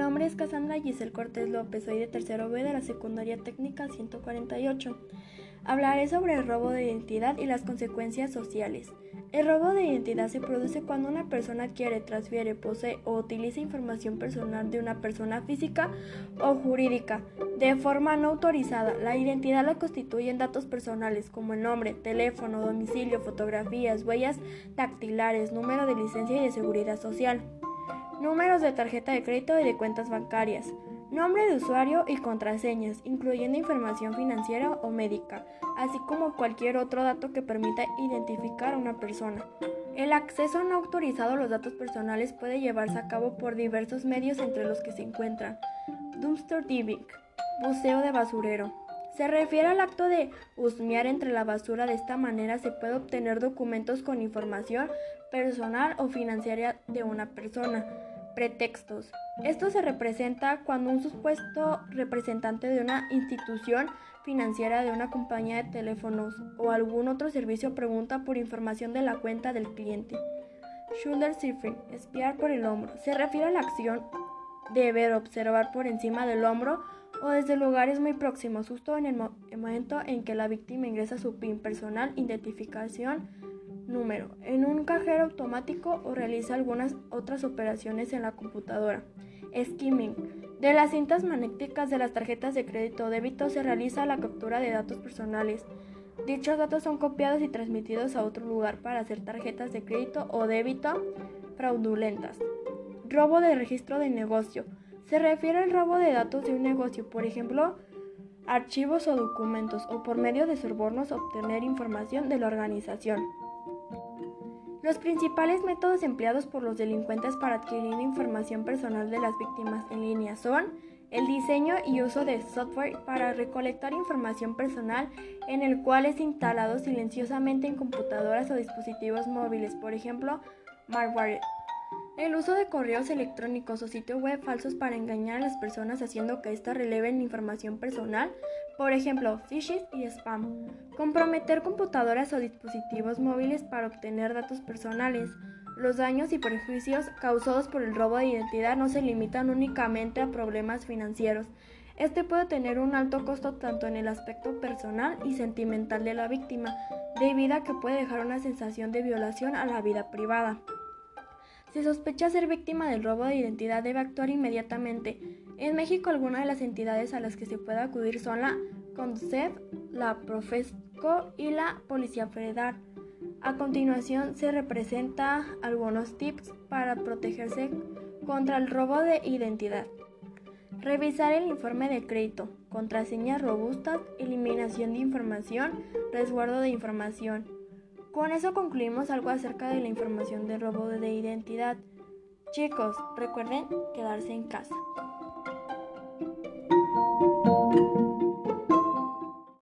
nombre es Cassandra Giselle Cortés López, soy de tercero B de la Secundaria Técnica 148. Hablaré sobre el robo de identidad y las consecuencias sociales. El robo de identidad se produce cuando una persona adquiere, transfiere, posee o utiliza información personal de una persona física o jurídica de forma no autorizada. La identidad la constituyen datos personales como el nombre, teléfono, domicilio, fotografías, huellas dactilares, número de licencia y de seguridad social, números de tarjeta de crédito y de cuentas bancarias. Nombre de usuario y contraseñas, incluyendo información financiera o médica, así como cualquier otro dato que permita identificar a una persona. El acceso no autorizado a los datos personales puede llevarse a cabo por diversos medios entre los que se encuentran dumpster diving, buceo de basurero. Se refiere al acto de husmear entre la basura. De esta manera se puede obtener documentos con información personal o financiera de una persona. Pretextos. Esto se representa cuando un supuesto representante de una institución financiera de una compañía de teléfonos o algún otro servicio pregunta por información de la cuenta del cliente. Shoulder surfing, espiar por el hombro, se refiere a la acción de ver observar por encima del hombro o desde lugares muy próximos, justo en el, momento en que la víctima ingresa su PIN personal, identificación, número en un cajero automático o realiza algunas otras operaciones en la computadora. Skimming. De las cintas magnéticas de las tarjetas de crédito o débito se realiza la captura de datos personales. Dichos datos son copiados y transmitidos a otro lugar para hacer tarjetas de crédito o débito fraudulentas. Robo de registro de negocio. Se refiere al robo de datos de un negocio, por ejemplo, archivos o documentos, o por medio de sobornos obtener información de la organización. Los principales métodos empleados por los delincuentes para adquirir información personal de las víctimas en línea son el diseño y uso de software para recolectar información personal en el cual es instalado silenciosamente en computadoras o dispositivos móviles, por ejemplo, malware. El uso de correos electrónicos o sitios web falsos para engañar a las personas haciendo que éstas releven información personal, por ejemplo, phishing y spam. Comprometer computadoras o dispositivos móviles para obtener datos personales. Los daños y perjuicios causados por el robo de identidad no se limitan únicamente a problemas financieros. Este puede tener un alto costo tanto en el aspecto personal y sentimental de la víctima, debido a que puede dejar una sensación de violación a la vida privada. Si sospecha ser víctima del robo de identidad debe actuar inmediatamente. En México algunas de las entidades a las que se puede acudir son la CONCEF, la Profesco y la Policía Federal. A continuación se representa algunos tips para protegerse contra el robo de identidad. Revisar el informe de crédito, contraseñas robustas, eliminación de información, resguardo de información. Con eso concluimos algo acerca de la información de robo de identidad. Chicos, recuerden quedarse en casa.